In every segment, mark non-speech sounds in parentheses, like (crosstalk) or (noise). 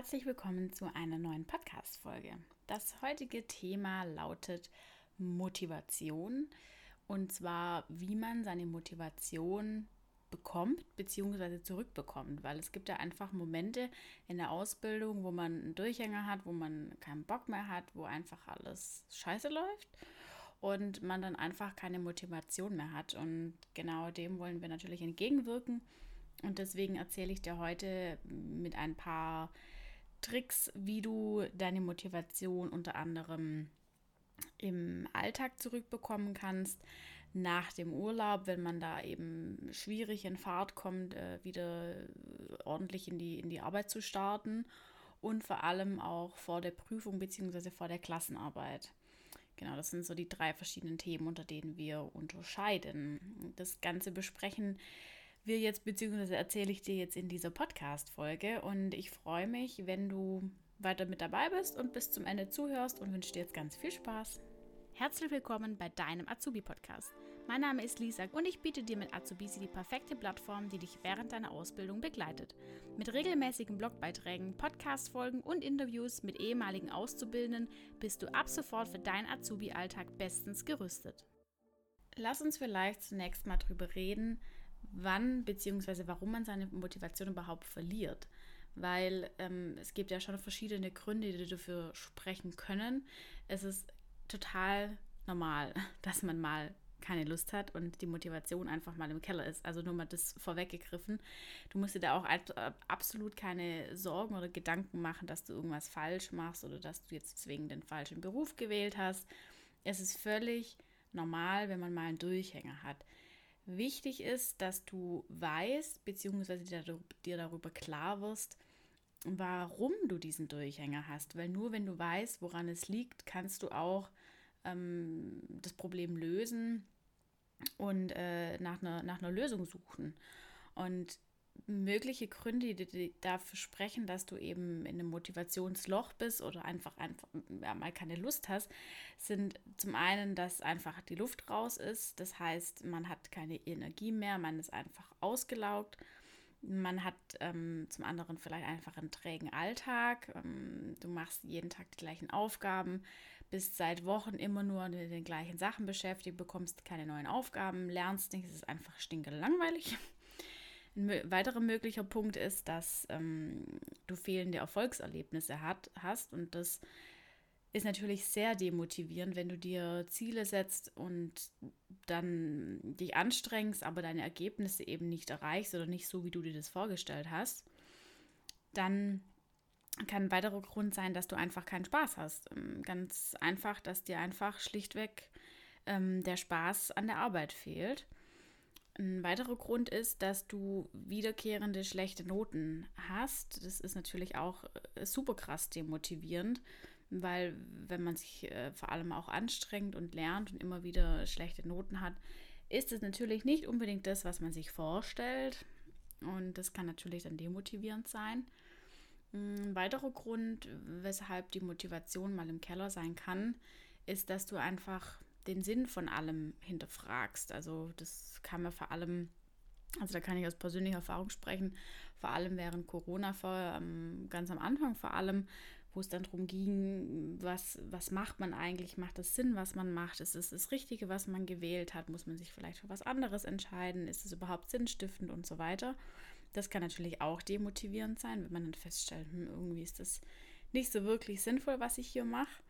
herzlich willkommen zu einer neuen Podcast-Folge. Das heutige Thema lautet Motivation und zwar, wie man seine Motivation bekommt bzw. zurückbekommt, weil es gibt ja einfach Momente in der Ausbildung, wo man einen Durchhänger hat, wo man keinen Bock mehr hat, wo einfach alles scheiße läuft und man dann einfach keine Motivation mehr hat und genau dem wollen wir natürlich entgegenwirken und deswegen erzähle ich dir heute mit ein paar Tricks, wie du deine Motivation unter anderem im Alltag zurückbekommen kannst, nach dem Urlaub, wenn man da eben schwierig in Fahrt kommt, äh, wieder ordentlich in die, in die Arbeit zu starten und vor allem auch vor der Prüfung bzw. vor der Klassenarbeit. Genau, das sind so die drei verschiedenen Themen, unter denen wir unterscheiden. Das Ganze besprechen wir jetzt, beziehungsweise erzähle ich dir jetzt in dieser Podcast-Folge. Und ich freue mich, wenn du weiter mit dabei bist und bis zum Ende zuhörst und wünsche dir jetzt ganz viel Spaß. Herzlich willkommen bei deinem Azubi-Podcast. Mein Name ist Lisa und ich biete dir mit Azubisi die perfekte Plattform, die dich während deiner Ausbildung begleitet. Mit regelmäßigen Blogbeiträgen, Podcast-Folgen und Interviews mit ehemaligen Auszubildenden bist du ab sofort für deinen Azubi-Alltag bestens gerüstet. Lass uns vielleicht zunächst mal drüber reden, wann bzw. warum man seine Motivation überhaupt verliert. Weil ähm, es gibt ja schon verschiedene Gründe, die dafür sprechen können. Es ist total normal, (laughs) dass man mal keine Lust hat und die Motivation einfach mal im Keller ist. Also nur mal das vorweggegriffen. Du musst dir da auch absolut keine Sorgen oder Gedanken machen, dass du irgendwas falsch machst oder dass du jetzt deswegen den falschen Beruf gewählt hast. Es ist völlig normal, wenn man mal einen Durchhänger hat. Wichtig ist, dass du weißt, beziehungsweise dir darüber klar wirst, warum du diesen Durchhänger hast. Weil nur wenn du weißt, woran es liegt, kannst du auch ähm, das Problem lösen und äh, nach, einer, nach einer Lösung suchen. Und mögliche Gründe, die dafür sprechen, dass du eben in einem Motivationsloch bist oder einfach, einfach ja, mal keine Lust hast, sind zum einen, dass einfach die Luft raus ist. Das heißt, man hat keine Energie mehr, man ist einfach ausgelaugt. Man hat ähm, zum anderen vielleicht einfach einen trägen Alltag. Ähm, du machst jeden Tag die gleichen Aufgaben, bist seit Wochen immer nur mit den gleichen Sachen beschäftigt, bekommst keine neuen Aufgaben, lernst nicht, es ist einfach stinkelangweilig. Ein weiterer möglicher Punkt ist, dass ähm, du fehlende Erfolgserlebnisse hat, hast und das ist natürlich sehr demotivierend, wenn du dir Ziele setzt und dann dich anstrengst, aber deine Ergebnisse eben nicht erreichst oder nicht so, wie du dir das vorgestellt hast. Dann kann ein weiterer Grund sein, dass du einfach keinen Spaß hast. Ähm, ganz einfach, dass dir einfach schlichtweg ähm, der Spaß an der Arbeit fehlt. Ein weiterer Grund ist, dass du wiederkehrende schlechte Noten hast. Das ist natürlich auch äh, super krass demotivierend, weil wenn man sich äh, vor allem auch anstrengt und lernt und immer wieder schlechte Noten hat, ist es natürlich nicht unbedingt das, was man sich vorstellt. Und das kann natürlich dann demotivierend sein. Ein weiterer Grund, weshalb die Motivation mal im Keller sein kann, ist, dass du einfach den Sinn von allem hinterfragst. Also das kam mir vor allem, also da kann ich aus persönlicher Erfahrung sprechen, vor allem während Corona, vor, ähm, ganz am Anfang vor allem, wo es dann darum ging, was, was macht man eigentlich, macht es Sinn, was man macht, ist es das Richtige, was man gewählt hat, muss man sich vielleicht für was anderes entscheiden, ist es überhaupt sinnstiftend und so weiter. Das kann natürlich auch demotivierend sein, wenn man dann feststellt, hm, irgendwie ist das nicht so wirklich sinnvoll, was ich hier mache.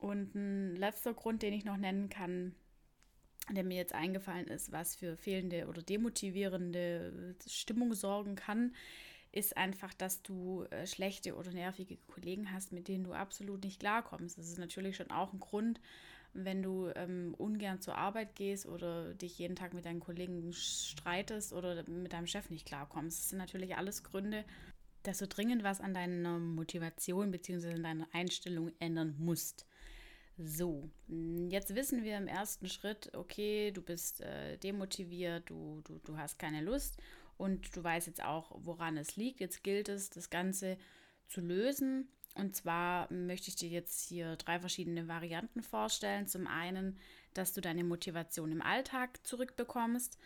Und ein letzter Grund, den ich noch nennen kann, der mir jetzt eingefallen ist, was für fehlende oder demotivierende Stimmung sorgen kann, ist einfach, dass du äh, schlechte oder nervige Kollegen hast, mit denen du absolut nicht klarkommst. Das ist natürlich schon auch ein Grund, wenn du ähm, ungern zur Arbeit gehst oder dich jeden Tag mit deinen Kollegen streitest oder mit deinem Chef nicht klarkommst. Das sind natürlich alles Gründe, dass du dringend was an deiner Motivation bzw. an deiner Einstellung ändern musst. So, jetzt wissen wir im ersten Schritt, okay, du bist äh, demotiviert, du, du, du hast keine Lust und du weißt jetzt auch, woran es liegt. Jetzt gilt es, das Ganze zu lösen. Und zwar möchte ich dir jetzt hier drei verschiedene Varianten vorstellen. Zum einen, dass du deine Motivation im Alltag zurückbekommst,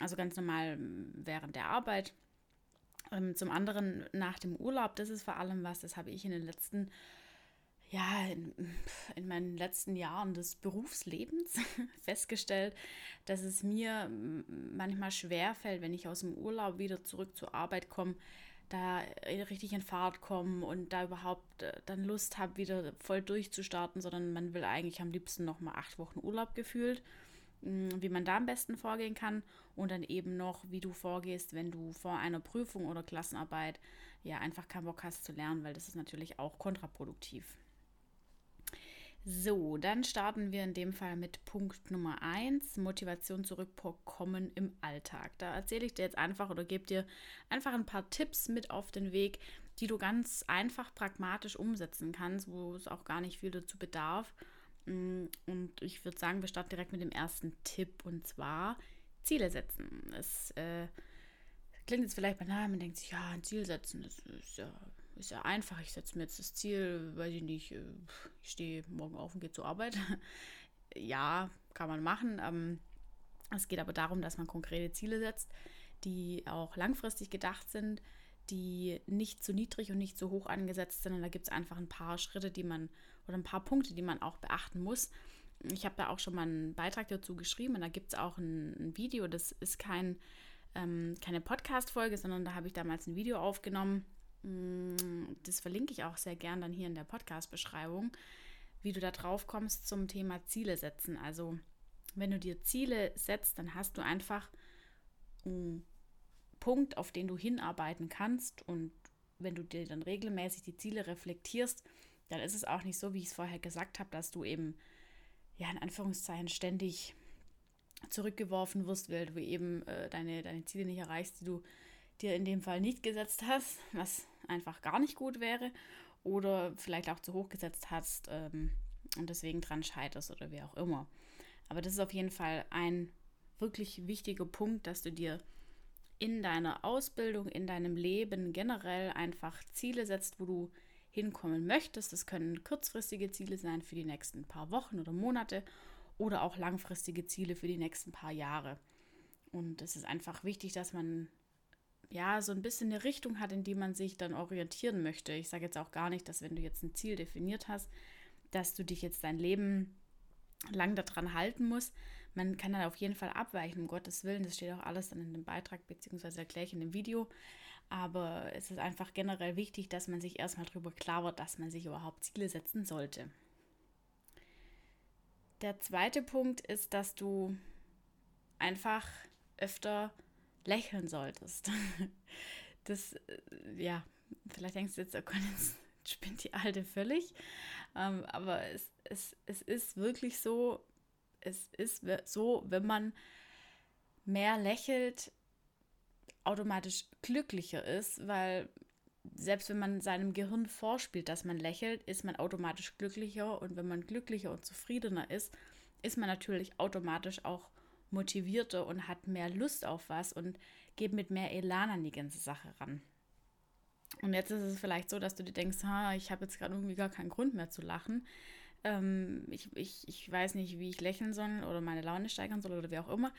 also ganz normal während der Arbeit Ähm, zum anderen nach dem Urlaub, das ist vor allem was, das habe ich in den letzten ja, in, in, meinen letzten Jahren des Berufslebens (laughs) festgestellt, dass es mir manchmal schwer fällt, wenn ich aus dem Urlaub wieder zurück zur Arbeit komme, da richtig in Fahrt kommen und da überhaupt äh, dann Lust habe, wieder voll durchzustarten, sondern man will eigentlich am liebsten noch mal acht Wochen Urlaub gefühlt. Mm, wie man da am besten vorgehen kann und dann eben noch, wie du vorgehst, wenn du vor einer Prüfung oder Klassenarbeit ja einfach keinen Bock hast zu lernen, weil das ist natürlich auch kontraproduktiv. So, dann starten wir in dem Fall mit Punkt Nummer 1, Motivation zurückbekommen im Alltag. Da erzähle ich dir jetzt einfach oder gebe dir einfach ein paar Tipps mit auf den Weg, die du ganz einfach pragmatisch umsetzen kannst, wo es auch gar nicht viel dazu bedarf. Mm, und ich würde sagen, wir starten direkt mit dem ersten Tipp und zwar Ziele setzen. Es äh, klingt jetzt vielleicht banal, man denkt sich, ja, ein Ziel setzen, das ist ja ist ja einfach. Ich setze mir jetzt das Ziel, weiß ich nicht, äh, ich stehe morgen auf und gehe zur Arbeit. (laughs) ja, kann man machen. Ähm, es geht aber darum, dass man konkrete Ziele setzt, die auch langfristig gedacht sind, die nicht zu niedrig und nicht zu hoch angesetzt sind. Und da gibt es einfach ein paar Schritte, die man oder ein paar Punkte, die man auch beachten muss. Ich habe da auch schon mal einen Beitrag dazu geschrieben und da gibt es auch ein, ein, Video. Das ist kein, ähm, keine Podcast-Folge, sondern da habe ich damals ein Video aufgenommen Mm, das verlinke ich auch sehr gern dann hier in der Podcast-Beschreibung, wie du da drauf kommst zum Thema Ziele setzen. Also, wenn du dir Ziele setzt, dann hast du einfach einen Punkt, auf den du hinarbeiten kannst. Und wenn du dir dann regelmäßig die Ziele reflektierst, dann ist es auch nicht so, wie ich es vorher gesagt habe, dass du eben, ja, in Anführungszeichen ständig zurückgeworfen wirst, weil du eben äh, deine, deine Ziele nicht erreichst, die du dir in dem Fall nicht gesetzt hast, was einfach gar nicht gut wäre, oder vielleicht auch zu hoch gesetzt hast ähm, und deswegen dran scheiterst oder wie auch immer. Aber das ist auf jeden Fall ein wirklich wichtiger Punkt, dass du dir in deiner Ausbildung, in deinem Leben generell einfach Ziele setzt, wo du hinkommen möchtest. Das können kurzfristige Ziele sein für die nächsten paar Wochen oder Monate oder auch langfristige Ziele für die nächsten paar Jahre. Und es ist einfach wichtig, dass man ja, so ein bisschen eine Richtung hat, in die man sich dann orientieren möchte. Ich sage jetzt auch gar nicht, dass wenn du jetzt ein Ziel definiert hast, dass du dich jetzt dein Leben lang daran halten musst. Man kann dann auf jeden Fall abweichen, um Gottes Willen. Das steht auch alles dann in dem Beitrag, beziehungsweise erkläre ich in dem Video. Aber es ist einfach generell wichtig, dass man sich erstmal darüber klar wird, dass man sich überhaupt Ziele setzen sollte. Der zweite Punkt ist, dass du einfach öfter lächeln solltest. (laughs) Das, äh, ja, vielleicht denkst du jetzt, oh Gott, jetzt (laughs) spinnt die Alte völlig. Ähm, aber es, es, es ist wirklich so, es ist so, wenn man mehr lächelt, automatisch glücklicher ist, weil selbst wenn man seinem Gehirn vorspielt, dass man lächelt, ist man automatisch glücklicher und wenn man glücklicher und zufriedener ist, ist man natürlich automatisch auch motivierter und hat mehr Lust auf was und geht mit mehr Elan an die ganze Sache ran. Und jetzt ist es vielleicht so, dass du dir denkst, ha, ich habe jetzt gerade irgendwie gar keinen Grund mehr zu lachen. Ähm, ich, ich, ich weiß nicht, wie ich lächeln soll oder meine Laune steigern soll oder wie auch immer.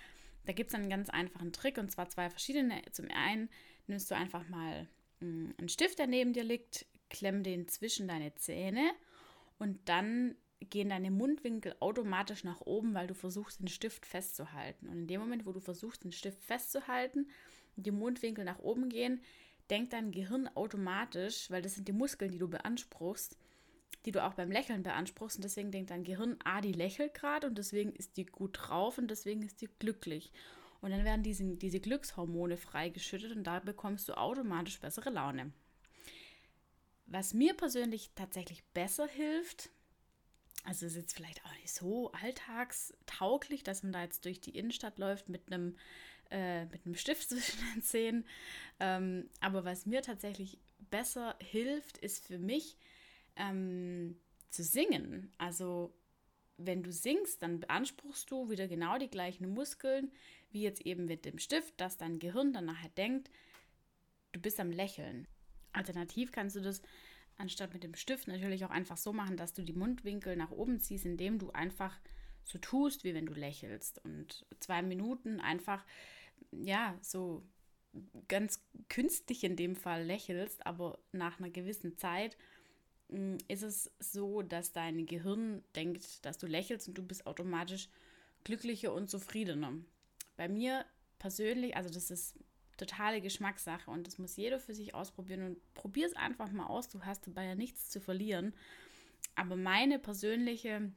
Da gibt es einen ganz einfachen Trick und zwar zwei verschiedene. Zum einen nimmst du einfach mal mh, einen Stift, der neben dir liegt, klemm den zwischen deine Zähne und dann gehen deine Mundwinkel automatisch nach oben, weil du versuchst, den Stift festzuhalten. Und in dem Moment, wo du versuchst, den Stift festzuhalten die Mundwinkel nach oben gehen, denkt dein Gehirn automatisch, weil das sind die Muskeln, die du beanspruchst, die du auch beim Lächeln beanspruchst. Und deswegen denkt dein Gehirn, ah, die lächelt gerade und deswegen ist die gut drauf und deswegen ist die glücklich. Und dann werden diese, diese Glückshormone freigeschüttet und da bekommst du automatisch bessere Laune. Was mir persönlich tatsächlich besser hilft, also ist jetzt vielleicht auch nicht so alltagstauglich, dass man da jetzt durch die Innenstadt läuft mit einem, äh, mit einem Stift (laughs) zwischen den Zähnen. Ähm, aber was mir tatsächlich besser hilft, ist für mich ähm, zu singen. Also wenn du singst, dann beanspruchst du wieder genau die gleichen Muskeln wie jetzt eben mit dem Stift, dass dein Gehirn dann nachher denkt, du bist am Lächeln. Alternativ kannst du das anstatt mit dem Stift natürlich auch einfach so machen, dass du die Mundwinkel nach oben ziehst, indem du einfach so tust, wie wenn du lächelst. Und zwei Minuten einfach, ja, so ganz künstlich in dem Fall lächelst, aber nach einer gewissen Zeit mm, ist es so, dass dein Gehirn denkt, dass du lächelst und du bist automatisch glücklicher und zufriedener. Bei mir persönlich, also das ist totale Geschmackssache und das muss jeder für sich ausprobieren und probier es einfach mal aus. Du hast dabei ja nichts zu verlieren. Aber meine persönliche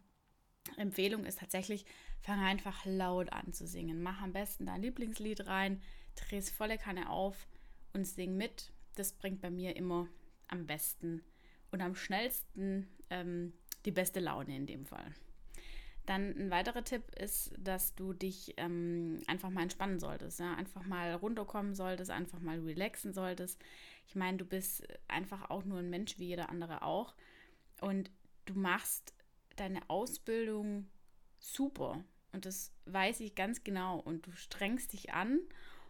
Empfehlung ist tatsächlich, fang einfach laut an zu singen. Mach am besten dein Lieblingslied rein, dreh es volle Kanne auf und sing mit. Das bringt bei mir immer am besten und am schnellsten ähm, die beste Laune in dem Fall. Dann ein weiterer Tipp ist, dass du dich ähm, einfach mal entspannen solltest, ja? einfach mal runterkommen solltest, einfach mal relaxen solltest. Ich meine, du bist einfach auch nur ein Mensch wie jeder andere auch. Und du machst deine Ausbildung super. Und das weiß ich ganz genau. Und du strengst dich an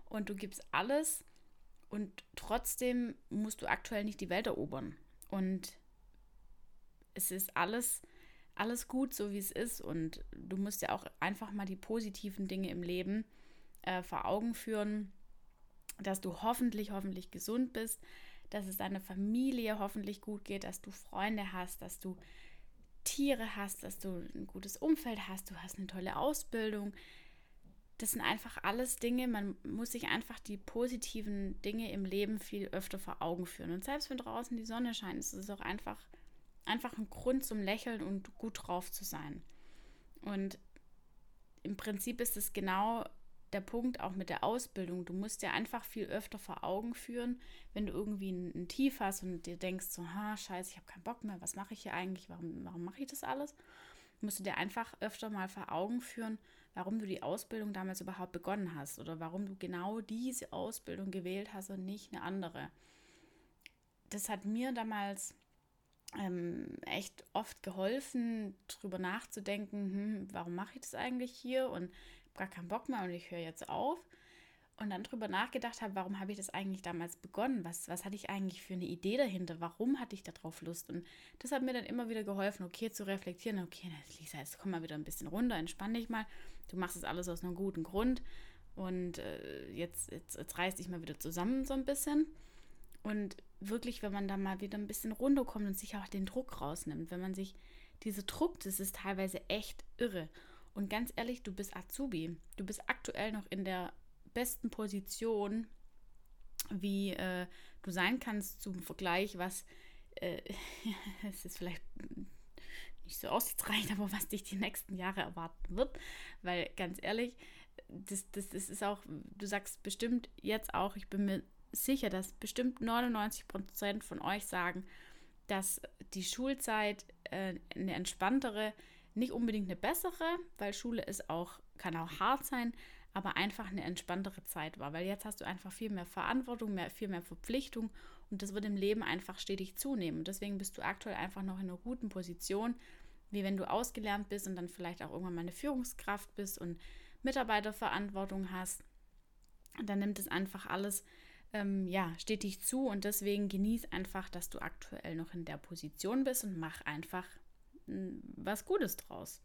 und du gibst alles. Und trotzdem musst du aktuell nicht die Welt erobern. Und es ist alles alles gut, so wie es ist. Und du musst ja auch einfach mal die positiven Dinge im Leben äh, vor Augen führen, dass du hoffentlich, hoffentlich gesund bist, dass es deiner Familie hoffentlich gut geht, dass du Freunde hast, dass du Tiere hast, dass du ein gutes Umfeld hast, du hast eine tolle Ausbildung. Das sind einfach alles Dinge, man muss sich einfach die positiven Dinge im Leben viel öfter vor Augen führen. Und selbst wenn draußen die Sonne scheint, ist es auch einfach einfach ein Grund zum Lächeln und gut drauf zu sein. Und im Prinzip ist es genau der Punkt auch mit der Ausbildung. Du musst dir einfach viel öfter vor Augen führen, wenn du irgendwie ein, Tief hast und dir denkst so, ha, scheiße, ich habe keinen Bock mehr, was mache ich hier eigentlich, warum, warum mache ich das alles? Musst du dir einfach öfter mal vor Augen führen, warum du die Ausbildung damals überhaupt begonnen hast oder warum du genau diese Ausbildung gewählt hast und nicht eine andere. Das hat mir damals ähm, echt oft geholfen, drüber nachzudenken, hm, warum mache ich das eigentlich hier und habe gar keinen Bock mehr und ich höre jetzt auf. Und dann drüber nachgedacht habe, warum habe ich das eigentlich damals begonnen? Was, was hatte ich eigentlich für eine Idee dahinter? Warum hatte ich darauf Lust? Und das hat mir dann immer wieder geholfen, okay, zu reflektieren. Okay, Lisa, jetzt komm mal wieder ein bisschen runter, entspann dich mal. Du machst das alles aus einem guten Grund. Und äh, jetzt, jetzt, jetzt reiß dich mal wieder zusammen so ein bisschen. Und wirklich, wenn man da mal wieder ein bisschen runterkommt und sich auch den Druck rausnimmt, wenn man sich diese Druck, das ist teilweise echt irre. Und ganz ehrlich, du bist Azubi. Du bist aktuell noch in der besten Position, wie äh, du sein kannst zum Vergleich, was äh, (laughs) es ist vielleicht nicht so aussichtsreich, aber was dich die nächsten Jahre erwarten wird. Weil ganz ehrlich, das, das, das ist auch, du sagst bestimmt jetzt auch, ich bin mir sicher, dass bestimmt 99 Prozent von euch sagen, dass die Schulzeit äh, eine entspanntere, nicht unbedingt eine bessere, weil Schule ist auch, kann auch hart sein, aber einfach eine entspanntere Zeit war. Weil jetzt hast du einfach viel mehr Verantwortung, mehr, viel mehr Verpflichtung und das wird im Leben einfach stetig zunehmen. Und deswegen bist du aktuell einfach noch in einer guten Position, wie wenn du ausgelernt bist und dann vielleicht auch irgendwann mal eine Führungskraft bist und Mitarbeiterverantwortung hast. Dann nimmt es einfach alles ähm, ja, stetig zu und deswegen genieß einfach, dass du aktuell noch in der Position bist und mach einfach hm, was Gutes draus.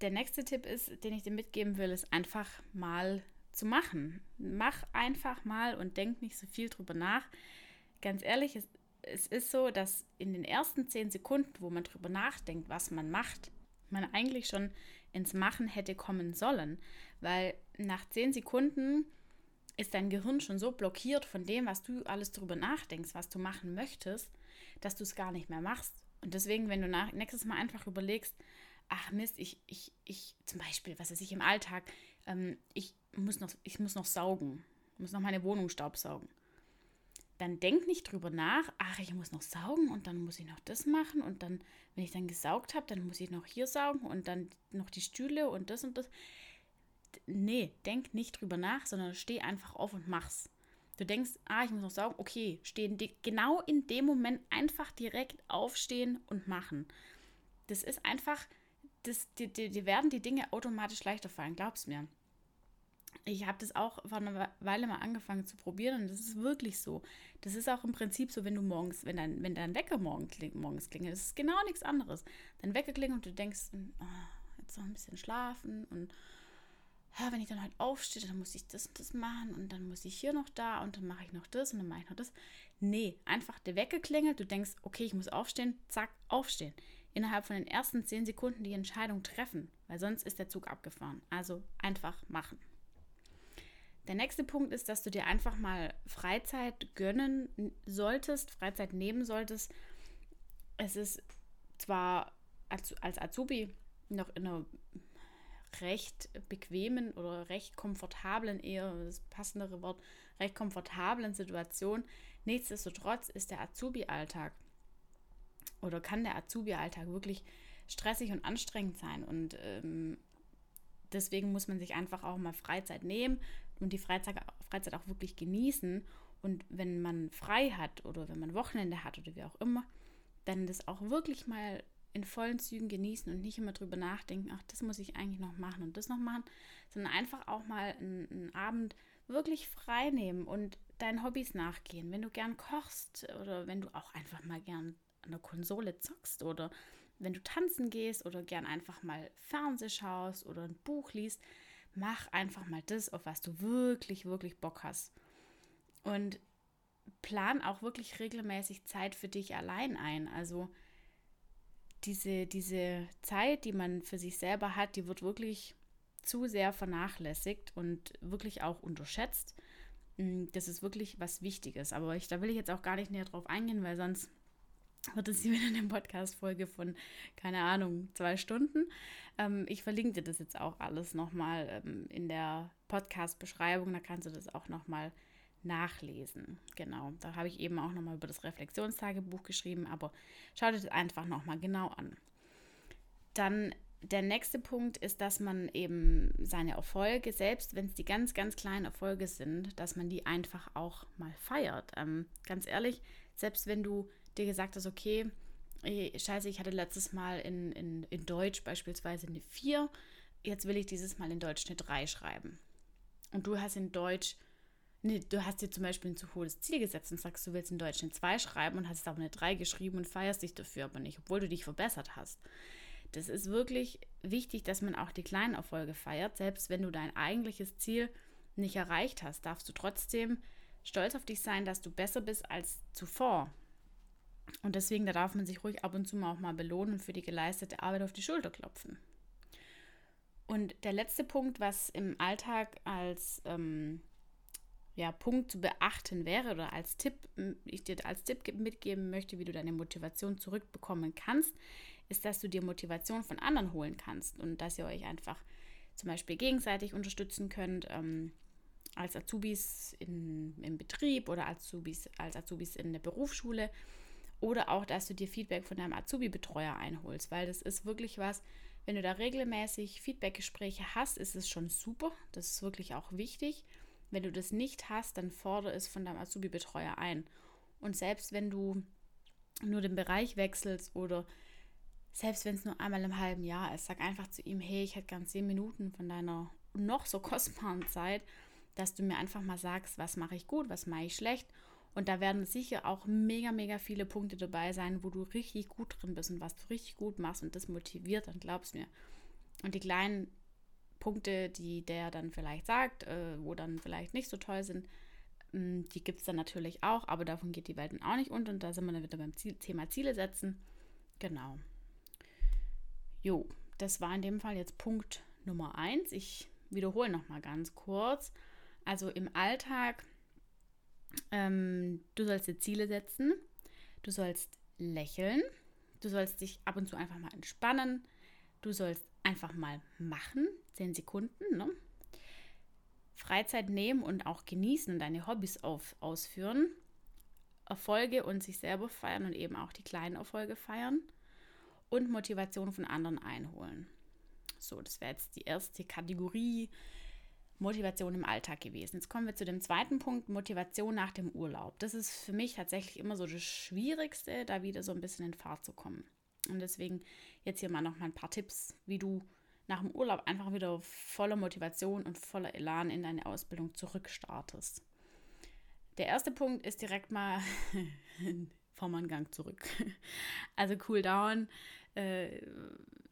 Der nächste Tipp ist, den ich dir mitgeben will, ist einfach mal zu machen. Mach einfach mal und denk nicht so viel drüber nach. Ganz ehrlich, es, es ist so, dass in den ersten zehn Sekunden, wo man drüber nachdenkt, was man macht, man eigentlich schon ins Machen hätte kommen sollen. Weil nach zehn Sekunden ist dein Gehirn schon so blockiert von dem, was du alles darüber nachdenkst, was du machen möchtest, dass du es gar nicht mehr machst. Und deswegen, wenn du nach, nächstes Mal einfach überlegst, ach Mist, ich, ich, ich, zum Beispiel, was weiß ich im Alltag, ähm, ich, muss noch, ich muss noch saugen, muss noch meine Wohnung staubsaugen. Dann denk nicht drüber nach, ach, ich muss noch saugen und dann muss ich noch das machen und dann, wenn ich dann gesaugt habe, dann muss ich noch hier saugen und dann noch die Stühle und das und das nee, denk nicht drüber nach, sondern steh einfach auf und mach's. Du denkst, ah, ich muss noch saugen, okay, stehen genau in dem Moment einfach direkt aufstehen und machen. Das ist einfach, das, die, die werden die Dinge automatisch leichter fallen, glaub's mir. Ich habe das auch vor einer Weile mal angefangen zu probieren und das ist wirklich so. Das ist auch im Prinzip so, wenn du morgens, wenn dein, wenn dein Wecker morgen kling, morgens klingelt, das ist genau nichts anderes. Dein Wecker klingelt und du denkst, oh, jetzt noch ein bisschen schlafen und wenn ich dann halt aufstehe, dann muss ich das und das machen und dann muss ich hier noch da und dann mache ich noch das und dann mache ich noch das. Nee, einfach der Wecker klingelt, du denkst, okay, ich muss aufstehen, zack, aufstehen. Innerhalb von den ersten zehn Sekunden die Entscheidung treffen, weil sonst ist der Zug abgefahren. Also einfach machen. Der nächste Punkt ist, dass du dir einfach mal Freizeit gönnen solltest, Freizeit nehmen solltest. Es ist zwar als, als Azubi noch in einer recht bequemen oder recht komfortablen, eher das passendere Wort, recht komfortablen Situation. Nichtsdestotrotz ist der Azubi-Alltag oder kann der Azubi-Alltag wirklich stressig und anstrengend sein. Und ähm, deswegen muss man sich einfach auch mal Freizeit nehmen und die Freizeit, Freizeit auch wirklich genießen. Und wenn man frei hat oder wenn man Wochenende hat oder wie auch immer, dann das auch wirklich mal in vollen Zügen genießen und nicht immer drüber nachdenken, ach, das muss ich eigentlich noch machen und das noch machen, sondern einfach auch mal einen, einen Abend wirklich frei nehmen und deinen Hobbys nachgehen. Wenn du gern kochst oder wenn du auch einfach mal gern an der Konsole zockst oder wenn du tanzen gehst oder gern einfach mal Fernseh schaust oder ein Buch liest, mach einfach mal das, auf was du wirklich, wirklich Bock hast. Und plan auch wirklich regelmäßig Zeit für dich allein ein. Also diese, diese Zeit, die man für sich selber hat, die wird wirklich zu sehr vernachlässigt und wirklich auch unterschätzt. Mm, das ist wirklich was Wichtiges. Aber ich, da will ich jetzt auch gar nicht näher drauf eingehen, weil sonst wird es hier (laughs) wieder eine Podcast-Folge von, keine Ahnung, zwei Stunden. Ähm, ich verlinke dir das jetzt auch alles nochmal ähm, in der Podcast-Beschreibung. Da kannst du das auch nochmal nachlesen. Genau, da habe ich eben auch nochmal über das Reflexionstagebuch geschrieben, aber schau dir das einfach nochmal genau an. Dann der nächste Punkt ist, dass man eben seine Erfolge, selbst wenn es die ganz, ganz kleinen Erfolge sind, dass man die einfach auch mal feiert. Ähm, ganz ehrlich, selbst wenn du dir gesagt hast, okay, scheiße, ich hatte letztes Mal in, in, in Deutsch beispielsweise eine 4, jetzt will ich dieses Mal in Deutsch eine 3 schreiben. Und du hast in Deutsch Nee, du hast dir zum Beispiel ein zu hohes Ziel gesetzt und sagst, du willst in Deutsch eine 2 schreiben und hast aber eine 3 geschrieben und feierst dich dafür aber nicht, obwohl du dich verbessert hast. Das ist wirklich wichtig, dass man auch die kleinen Erfolge feiert. Selbst wenn du dein eigentliches Ziel nicht erreicht hast, darfst du trotzdem stolz auf dich sein, dass du besser bist als zuvor. Und deswegen, da darf man sich ruhig ab und zu mal auch mal belohnen und für die geleistete Arbeit auf die Schulter klopfen. Und der letzte Punkt, was im Alltag als ähm, ja, Punkt zu beachten wäre oder als Tipp, ich dir als Tipp mitgeben möchte, wie du deine Motivation zurückbekommen kannst, ist, dass du dir Motivation von anderen holen kannst und dass ihr euch einfach zum Beispiel gegenseitig unterstützen könnt, ähm, als Azubis in, im Betrieb oder als Azubis, als Azubis in der Berufsschule oder auch, dass du dir Feedback von deinem Azubi-Betreuer einholst, weil das ist wirklich was, wenn du da regelmäßig Feedbackgespräche hast, ist es schon super, das ist wirklich auch wichtig wenn du das nicht hast, dann fordere es von deinem Azubi-Betreuer ein. Und selbst wenn du nur den Bereich wechselst oder selbst wenn es nur einmal im halben Jahr ist, sag einfach zu ihm, hey, ich hätte gern zehn Minuten von deiner noch so (laughs) kostbaren Zeit, dass du mir einfach mal sagst, was mache ich gut, was mache ich schlecht. Und da werden sicher auch mega, mega viele Punkte dabei sein, wo du richtig gut drin bist und was du richtig gut machst und das motiviert, dann glaubst mir. Und die kleinen Punkte, die der dann vielleicht sagt, äh, wo dann vielleicht nicht so toll sind, mh, mm, die gibt es dann natürlich auch, aber davon geht die Welt dann auch nicht unter und da sind wir dann wieder beim Ziel, Thema Ziele setzen. Genau. Jo, das war in dem Fall jetzt Punkt Nummer eins. Ich wiederhole nochmal ganz kurz. Also im Alltag, ähm, du sollst dir Ziele setzen, du sollst lächeln, du sollst dich ab und zu einfach mal entspannen, du sollst einfach mal machen, zehn Sekunden. Ne? Freizeit nehmen und auch genießen deine Hobbys auf, ausführen. Erfolge und sich selber feiern und eben auch die kleinen Erfolge feiern. Und Motivation von anderen einholen. So, das wäre jetzt die erste Kategorie Motivation im Alltag gewesen. Jetzt kommen wir zu dem zweiten Punkt, Motivation nach dem Urlaub. Das ist für mich tatsächlich immer so das Schwierigste, da wieder so ein bisschen in Fahrt zu kommen. Und deswegen jetzt hier mal noch mal ein paar Tipps, wie du nach dem Urlaub einfach wieder voller Motivation und voller Elan in deine Ausbildung zurückstartest. Der erste Punkt ist direkt mal (laughs) fahr mal Gang zurück. Also cool down, äh,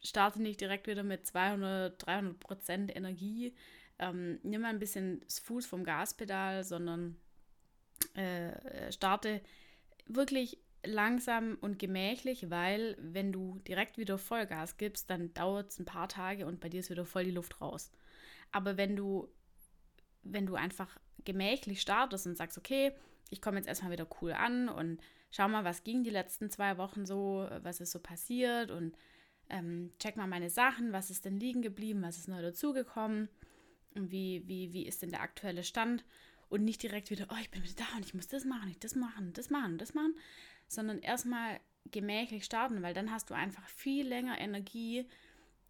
starte nicht direkt wieder mit 200, 300 Prozent Energie. ähm, nimm mal ein bisschen das Fuß vom Gaspedal, sondern äh, starte wirklich langsam und gemächlich, weil wenn du direkt wieder Vollgas gibst, dann dauert es ein paar Tage und bei dir ist wieder voll die Luft raus. Aber wenn du, wenn du einfach gemächlich startest und sagst, okay, ich komme jetzt erstmal wieder cool an und schau mal, was ging die letzten zwei Wochen so, was ist so passiert und ähm, check mal meine Sachen, was ist denn liegen geblieben, was ist neu dazugekommen und wie, wie, wie ist denn der aktuelle Stand und nicht direkt wieder, oh, ich bin wieder da und ich muss das machen, ich das machen, das machen, das machen, sondern erstmal gemächlich starten, weil dann hast du einfach viel länger Energie,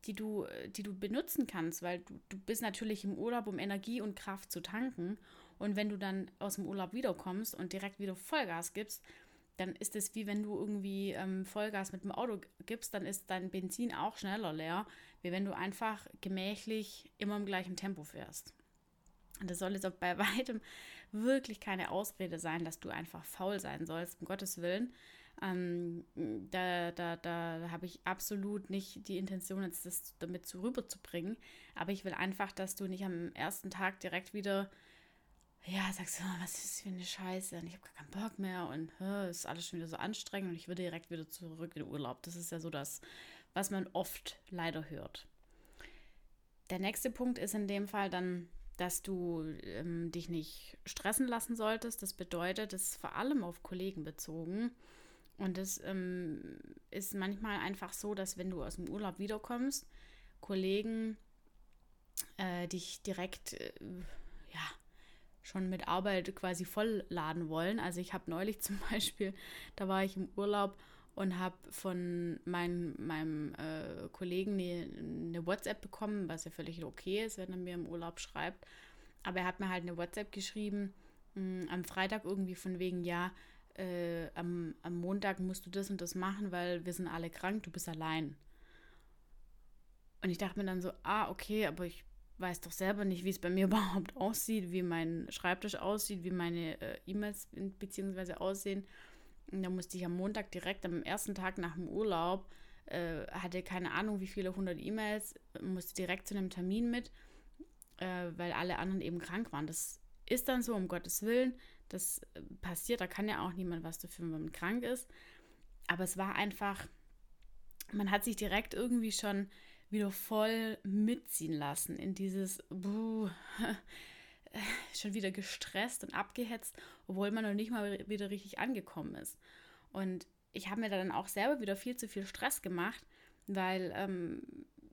die du, die du benutzen kannst, weil du, du bist natürlich im Urlaub, um Energie und Kraft zu tanken. Und wenn du dann aus dem Urlaub wiederkommst und direkt wieder Vollgas gibst, dann ist es wie wenn du irgendwie ähm, Vollgas mit dem Auto gibst, dann ist dein Benzin auch schneller leer, wie wenn du einfach gemächlich immer im gleichen Tempo fährst. Und das soll jetzt auch bei (laughs) weitem wirklich keine Ausrede sein, dass du einfach faul sein sollst, um Gottes Willen. Ähm, da da, da habe ich absolut nicht die Intention, jetzt das damit zu rüberzubringen. Aber ich will einfach, dass du nicht am ersten Tag direkt wieder, ja, sagst, oh, was ist für eine Scheiße und ich habe gar keinen Bock mehr und es ist alles schon wieder so anstrengend und ich würde direkt wieder zurück in den Urlaub. Das ist ja so das, was man oft leider hört. Der nächste Punkt ist in dem Fall dann dass du ähm, dich nicht stressen lassen solltest. Das bedeutet, das ist vor allem auf Kollegen bezogen. Und es ähm, ist manchmal einfach so, dass wenn du aus dem Urlaub wiederkommst, Kollegen äh, dich direkt, äh, ja, schon mit Arbeit quasi vollladen wollen. Also ich habe neulich (laughs) zum Beispiel, da war ich im Urlaub und habe von mein, meinem äh, Kollegen eine, eine, WhatsApp bekommen, was ja völlig okay ist, wenn er mir im Urlaub schreibt. Aber er hat mir halt eine WhatsApp geschrieben, mh, am Freitag irgendwie von wegen, ja, äh, am, am Montag musst du das und das machen, weil wir sind alle krank, du bist allein. Und ich dachte mir dann so, ah, okay, aber ich weiß doch selber nicht, wie es bei mir (laughs) überhaupt aussieht, wie mein Schreibtisch aussieht, wie meine äh, E-Mails beziehungsweise aussehen. Und da musste ich am Montag direkt am ersten Tag nach dem Urlaub, äh, hatte keine Ahnung, wie viele hundert E-Mails, musste direkt zu einem Termin mit, äh, weil alle anderen eben krank waren. Das ist dann so, um Gottes Willen. Das äh, passiert, da kann ja auch niemand was dafür, wenn man krank ist. Aber es war einfach, man hat sich direkt irgendwie schon wieder voll mitziehen lassen in dieses, buh, (laughs) (laughs) schon wieder gestresst und abgehetzt, obwohl man noch nicht mal wieder richtig angekommen ist. Und ich habe mir dann auch selber wieder viel zu viel Stress gemacht, weil, ähm,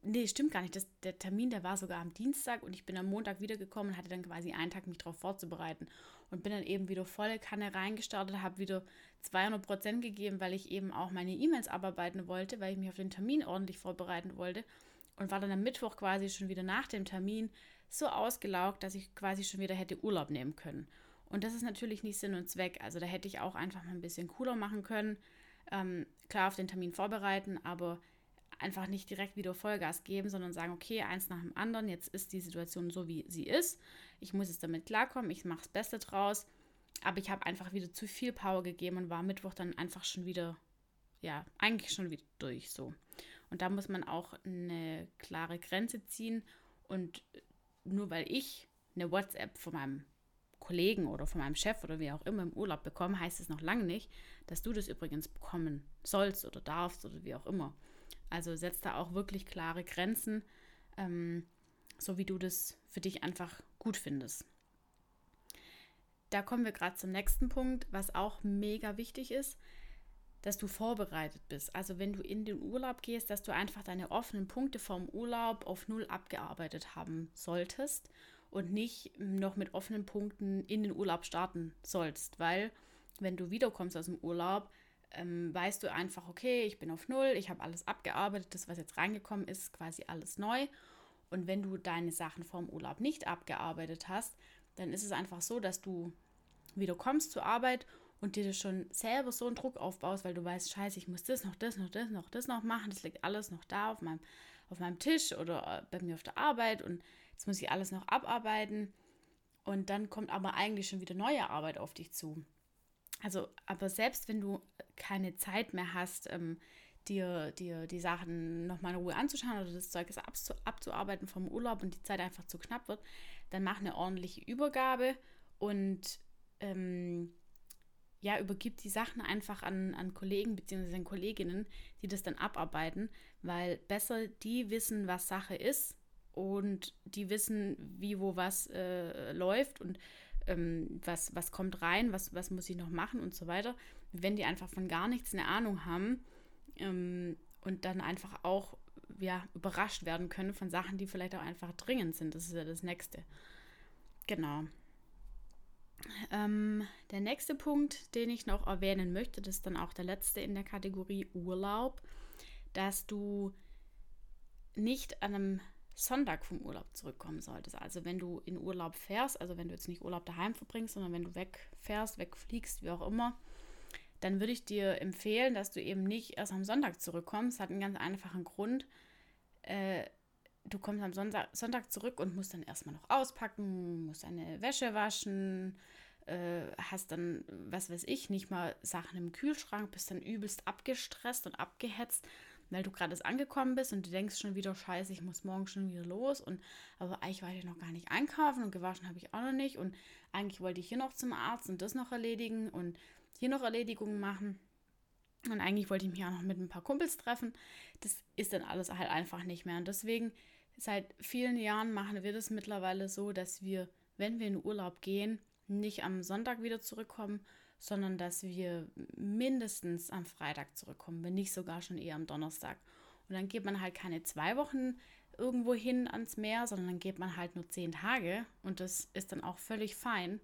nee, stimmt gar nicht. Das, der Termin, der war sogar am Dienstag und ich bin am Montag wiedergekommen und hatte dann quasi einen Tag, mich darauf vorzubereiten. Und bin dann eben wieder volle Kanne reingestartet, habe wieder 200 Prozent gegeben, weil ich eben auch meine E-Mails abarbeiten wollte, weil ich mich auf den Termin ordentlich vorbereiten wollte. Und war dann am Mittwoch quasi schon wieder nach dem Termin so ausgelaugt, dass ich quasi schon wieder hätte Urlaub nehmen können. Und das ist natürlich nicht Sinn und Zweck. Also da hätte ich auch einfach mal ein bisschen cooler machen können. Ähm, klar auf den Termin vorbereiten, aber einfach nicht direkt wieder Vollgas geben, sondern sagen, okay, eins nach dem anderen, jetzt ist die Situation so, wie sie ist. Ich muss jetzt damit klarkommen, ich mache das Beste draus. Aber ich habe einfach wieder zu viel Power gegeben und war Mittwoch dann einfach schon wieder, ja, eigentlich schon wieder durch so. Und da muss man auch eine klare Grenze ziehen und nur weil ich eine WhatsApp von meinem Kollegen oder von meinem Chef oder wie auch immer im Urlaub bekomme, heißt es noch lange nicht, dass du das übrigens bekommen sollst oder darfst oder wie auch immer. Also setz da auch wirklich klare Grenzen, ähm, so wie du das für dich einfach gut findest. Da kommen wir gerade zum nächsten Punkt, was auch mega wichtig ist dass du vorbereitet bist. Also wenn du in den Urlaub gehst, dass du einfach deine offenen Punkte vom Urlaub auf null abgearbeitet haben solltest und nicht noch mit offenen Punkten in den Urlaub starten sollst, weil wenn du wiederkommst aus dem Urlaub, ähm, weißt du einfach, okay, ich bin auf null, ich habe alles abgearbeitet, das, was jetzt reingekommen ist, quasi alles neu. Und wenn du deine Sachen vom Urlaub nicht abgearbeitet hast, dann ist es einfach so, dass du wieder kommst zur Arbeit und dir schon selber so einen Druck aufbaust, weil du weißt, scheiße, ich muss das noch, das noch, das noch, das noch machen, das liegt alles noch da auf meinem, auf meinem Tisch oder äh, bei mir auf der Arbeit und jetzt muss ich alles noch abarbeiten. Und dann kommt aber eigentlich schon wieder neue Arbeit auf dich zu. Also, aber selbst wenn du keine Zeit mehr hast, ähm, dir, dir die Sachen nochmal in Ruhe anzuschauen oder das Zeug abzu, abzuarbeiten vom Urlaub und die Zeit einfach zu knapp wird, dann mach eine ordentliche Übergabe und ähm, ja, übergib die Sachen einfach an, an Kollegen bzw. Kolleginnen, die das dann abarbeiten, weil besser die wissen, was Sache ist und die wissen, wie, wo was äh, läuft und ähm, was, was kommt rein, was, was muss ich noch machen und so weiter. Wenn die einfach von gar nichts eine Ahnung haben ähm, und dann einfach auch ja, überrascht werden können von Sachen, die vielleicht auch einfach dringend sind. Das ist ja das Nächste. Genau. Ähm, der nächste Punkt, den ich noch erwähnen möchte, das ist dann auch der letzte in der Kategorie Urlaub, dass du nicht an einem Sonntag vom Urlaub zurückkommen solltest. Also wenn du in Urlaub fährst, also wenn du jetzt nicht Urlaub daheim verbringst, sondern wenn du wegfährst, wegfliegst, wie auch immer, dann würde ich dir empfehlen, dass du eben nicht erst am Sonntag zurückkommst. Hat einen ganz einfachen Grund. Äh, du kommst am Sonntag, Sonntag zurück und musst dann erstmal noch auspacken, musst deine Wäsche waschen, äh, hast dann, was weiß ich, nicht mal Sachen im Kühlschrank, bist dann übelst abgestresst und abgehetzt, weil du gerade angekommen bist und du denkst schon wieder, scheiße, ich muss morgen schon wieder los und aber eigentlich wollte ich noch gar nicht einkaufen und gewaschen habe ich auch noch nicht und eigentlich wollte ich hier noch zum Arzt und das noch erledigen und hier noch Erledigungen machen. Und eigentlich wollte ich mich auch noch mit ein paar Kumpels treffen. Das ist dann alles halt einfach nicht mehr. Und deswegen, seit vielen Jahren machen wir das mittlerweile so, dass wir, wenn wir in Urlaub gehen, nicht am Sonntag wieder zurückkommen, sondern dass wir mindestens am Freitag zurückkommen, wenn nicht sogar schon eher am Donnerstag. Und dann geht man halt keine zwei Wochen irgendwo hin ans Meer, sondern dann geht man halt nur zehn Tage und das ist dann auch völlig fein.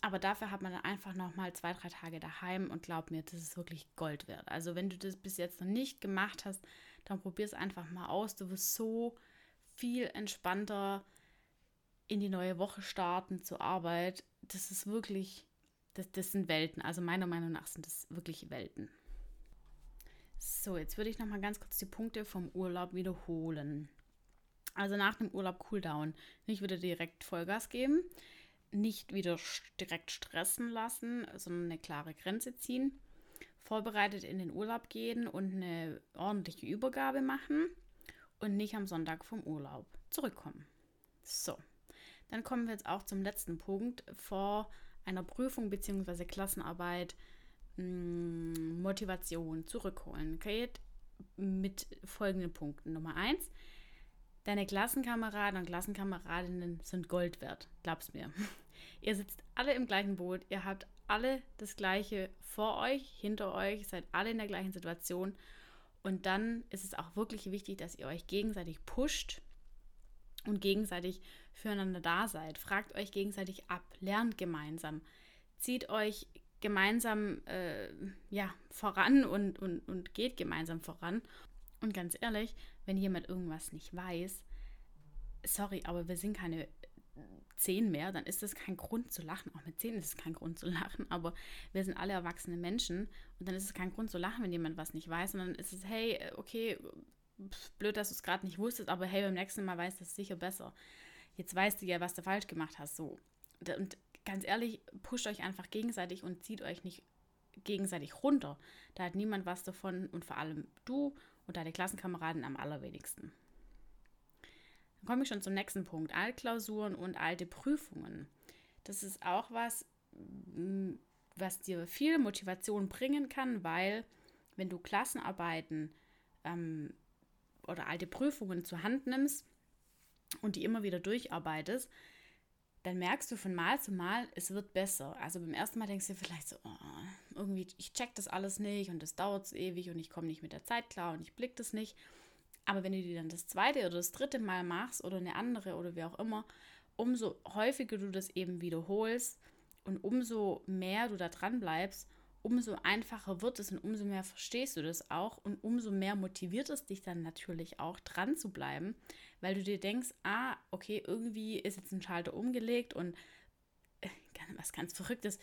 Aber dafür hat man dann einfach noch mal zwei, drei Tage daheim und glaub mir, das ist wirklich Gold wert. Also wenn du das bis jetzt noch nicht gemacht hast, dann probier es einfach mal aus. Du wirst so viel entspannter in die neue Woche starten zur Arbeit. Das ist wirklich, das, das sind Welten. Also meiner Meinung nach sind das wirklich Welten. So, jetzt würde ich noch mal ganz kurz die Punkte vom Urlaub wiederholen. Also nach dem Urlaub Cooldown nicht wieder direkt Vollgas geben nicht wieder direkt stressen lassen, sondern eine klare Grenze ziehen, vorbereitet in den Urlaub gehen und eine ordentliche Übergabe machen und nicht am Sonntag vom Urlaub zurückkommen. So, dann kommen wir jetzt auch zum letzten Punkt vor einer Prüfung bzw. Klassenarbeit mh, hm, Motivation zurückholen. Geht mit folgenden Punkten. Nummer eins, Deine Klassenkameraden und Klassenkameradinnen sind Gold wert, glaub's mir. (laughs) Ihr sitzt alle im gleichen Boot, ihr habt alle das Gleiche vor euch, hinter euch, seid alle in der gleichen Situation. Und dann ist es auch wirklich wichtig, dass ihr euch gegenseitig pusht und gegenseitig füreinander da seid. Fragt euch gegenseitig ab, lernt gemeinsam, zieht euch gemeinsam äh, ja, voran und, und, und geht gemeinsam voran. Und ganz ehrlich, wenn jemand irgendwas nicht weiß, sorry, aber wir sind keine zehn mehr, dann ist das kein Grund zu lachen. Auch mit zehn ist es kein Grund zu lachen, aber wir sind alle erwachsene Menschen und dann ist es kein Grund zu lachen, wenn jemand was nicht weiß, sondern ist es, hey, okay, blöd, dass du es gerade nicht wusstest, aber hey, beim nächsten Mal weißt du es sicher besser. Jetzt weißt du ja, was du falsch gemacht hast, so. Und ganz ehrlich, pusht euch einfach gegenseitig und zieht euch nicht gegenseitig runter. Da hat niemand was davon und vor allem du und deine Klassenkameraden am allerwenigsten. Dann komme ich schon zum nächsten Punkt. Altklausuren und alte Prüfungen. Das ist auch was, mm, was dir viel Motivation bringen kann, weil wenn du Klassenarbeiten ähm, oder alte Prüfungen zur Hand nimmst und die immer wieder durcharbeitest, dann merkst du von Mal zu Mal, es wird besser. Also beim ersten Mal denkst du vielleicht so, oh, irgendwie, ich check das alles nicht und das dauert so ewig und ich komme nicht mit der Zeit klar und ich blick das nicht. Aber wenn du die dann das zweite oder das dritte Mal machst oder eine andere oder wie auch immer, umso häufiger du das eben wiederholst und umso mehr du da dran bleibst, umso einfacher wird es und umso mehr verstehst du das auch und umso mehr motiviert es dich dann natürlich auch dran zu bleiben, weil du dir denkst, ah, okay, irgendwie ist jetzt ein Schalter umgelegt und äh, (laughs) was ganz Verrücktes,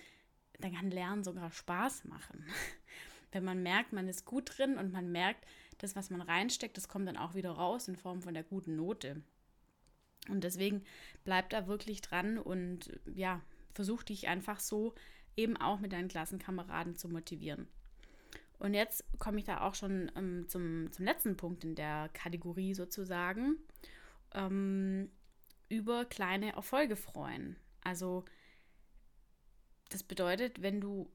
dann kann Lernen sogar Spaß machen. (laughs) Wenn man merkt, man ist gut drin und man merkt, das, was man reinsteckt, das kommt dann auch wieder raus in Form von der guten Note. Und deswegen bleib da wirklich dran und ja, versuch dich einfach so eben auch mit deinen Klassenkameraden zu motivieren. Und jetzt komme ich da auch schon ähm, zum, zum letzten Punkt in der Kategorie sozusagen. Ähm, über kleine Erfolge freuen. Also das bedeutet, wenn du,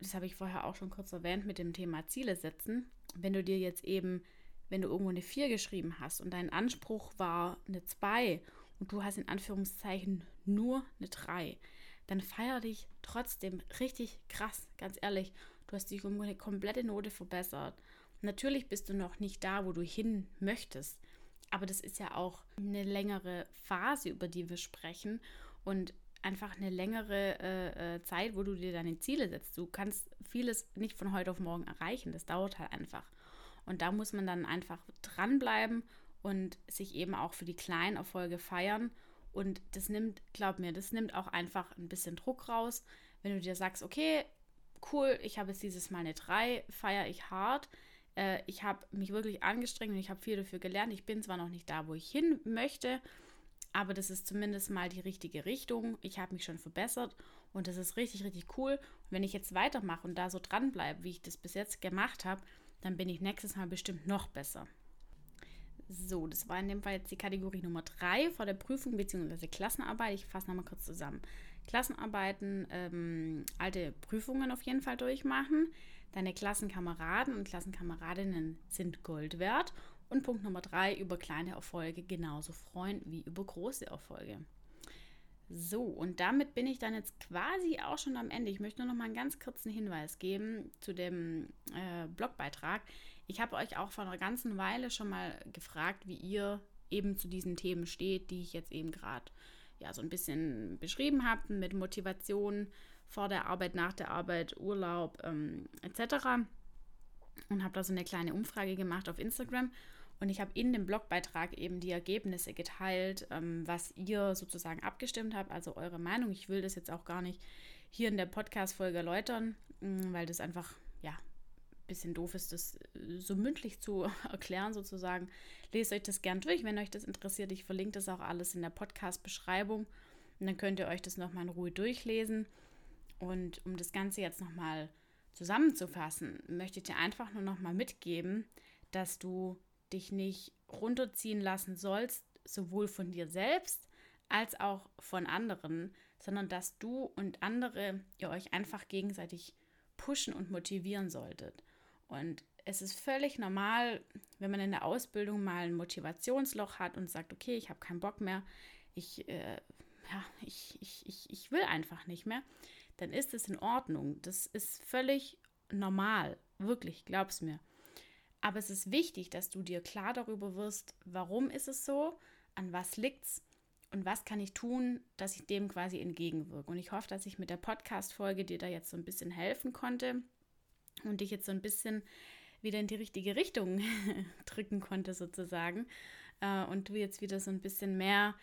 das habe ich vorher auch schon kurz erwähnt mit dem Thema Ziele setzen, wenn du dir jetzt eben, wenn du irgendwo eine 4 geschrieben hast und dein Anspruch war eine 2 und du hast in Anführungszeichen nur eine 3, dann feier dich trotzdem richtig krass, ganz ehrlich. Du hast dich um eine komplette Note verbessert. Natürlich bist du noch nicht da, wo du hin möchtest, aber das ist ja auch eine längere Phase, über die wir sprechen und einfach eine längere äh, äh, Zeit, wo du dir deine Ziele setzt. Du kannst vieles nicht von heute auf morgen erreichen. Das dauert halt einfach. Und da muss man dann einfach dranbleiben und sich eben auch für die kleinen Erfolge feiern. Und das nimmt, glaub mir, das nimmt auch einfach ein bisschen Druck raus. Wenn du dir sagst, okay, cool, ich habe jetzt dieses Mal eine 3, feiere ich hart. Äh, ich habe mich wirklich angestrengt und ich habe viel dafür gelernt. Ich bin zwar noch nicht da, wo ich hin möchte, aber das ist zumindest mal die richtige Richtung. Ich habe mich schon verbessert und das ist richtig, richtig cool. Und wenn ich jetzt weitermache und da so dranbleibe, wie ich das bis jetzt gemacht habe, dann bin ich nächstes Mal bestimmt noch besser. So, das war in dem Fall jetzt die Kategorie Nummer 3 vor der Prüfung bzw. Klassenarbeit. Ich fasse nochmal kurz zusammen. Klassenarbeiten, ähm, alte Prüfungen auf jeden Fall durchmachen. Deine Klassenkameraden und Klassenkameradinnen sind Gold wert. Und Punkt Nummer 3, über kleine Erfolge genauso freuen wie über große Erfolge. So, und damit bin ich dann jetzt quasi auch schon am Ende. Ich möchte nur noch mal einen ganz kurzen Hinweis geben zu dem äh, Blogbeitrag. Ich habe euch auch vor einer ganzen Weile schon mal gefragt, wie ihr eben zu diesen Themen steht, die ich jetzt eben gerade ja so ein bisschen beschrieben habe, mit Motivation vor der Arbeit, nach der Arbeit, Urlaub ähm, etc. Und habe da so eine kleine Umfrage gemacht auf Instagram. Und ich habe in dem Blogbeitrag eben die Ergebnisse geteilt, ähm, was ihr sozusagen abgestimmt habt, also eure Meinung. Ich will das jetzt auch gar nicht hier in der Podcast-Folge erläutern, mm, weil das einfach, ja, ein bisschen doof ist, das äh, so mündlich zu (laughs) erklären sozusagen. Lest euch das gern durch, wenn euch das interessiert. Ich verlinke das auch alles in der Podcast-Beschreibung. Und dann könnt ihr euch das nochmal in Ruhe durchlesen. Und um das Ganze jetzt nochmal zusammenzufassen, möchte ich dir einfach nur nochmal mitgeben, dass du dich nicht runterziehen lassen sollst, sowohl von dir selbst als auch von anderen, sondern dass du und andere ihr euch einfach gegenseitig pushen und motivieren solltet. Und es ist völlig normal, wenn man in der Ausbildung mal ein Motivationsloch hat und sagt, okay, ich habe keinen Bock mehr, ich, äh, ja, ich, ich, ich, ich will einfach nicht mehr, dann ist es in Ordnung. Das ist völlig normal, wirklich, glaub's mir. Aber es ist wichtig, dass du dir klar darüber wirst, warum ist es so, an was liegt's und was kann ich tun, dass ich dem quasi entgegenwirke. Und ich hoffe, dass ich mit der Podcast-Folge dir da jetzt so ein bisschen helfen konnte und dich jetzt so ein bisschen wieder in die richtige Richtung (laughs) drücken konnte, sozusagen. Äh, und du jetzt wieder so ein bisschen mehr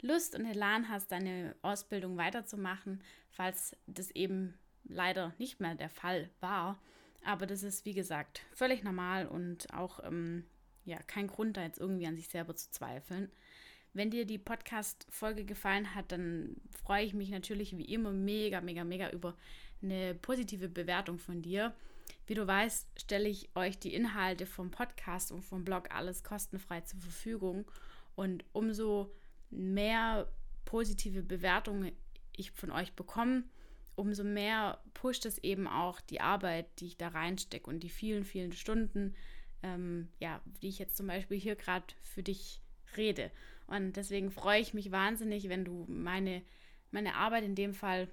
Lust und Elan hast, deine Ausbildung weiterzumachen, falls das eben leider nicht mehr der Fall war. Aber das ist, wie gesagt, völlig normal und auch ähm, ja, kein Grund, da jetzt irgendwie an sich selber zu zweifeln. Wenn dir die Podcast-Folge gefallen hat, dann freue ich mich natürlich wie immer mega, mega, mega über eine positive Bewertung von dir. Wie du weißt, stelle ich euch die Inhalte vom Podcast und vom Blog alles kostenfrei zur Verfügung. Und umso mehr positive Bewertungen ich von euch bekomme, umso mehr pusht es eben auch die Arbeit, die ich da reinstecke und die vielen, vielen Stunden, ähm, ja, die ich jetzt zum Beispiel hier gerade für dich rede. Und deswegen freue ich mich wahnsinnig, wenn du meine, meine Arbeit in dem Fall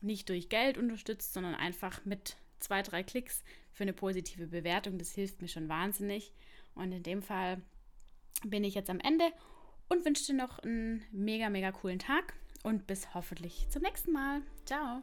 nicht durch Geld unterstützt, sondern einfach mit zwei, drei Klicks für eine positive Bewertung. Das hilft mir schon wahnsinnig. Und in dem Fall bin ich jetzt am Ende und wünsche dir noch einen mega, mega coolen Tag und bis hoffentlich zum nächsten Mal. Ciao.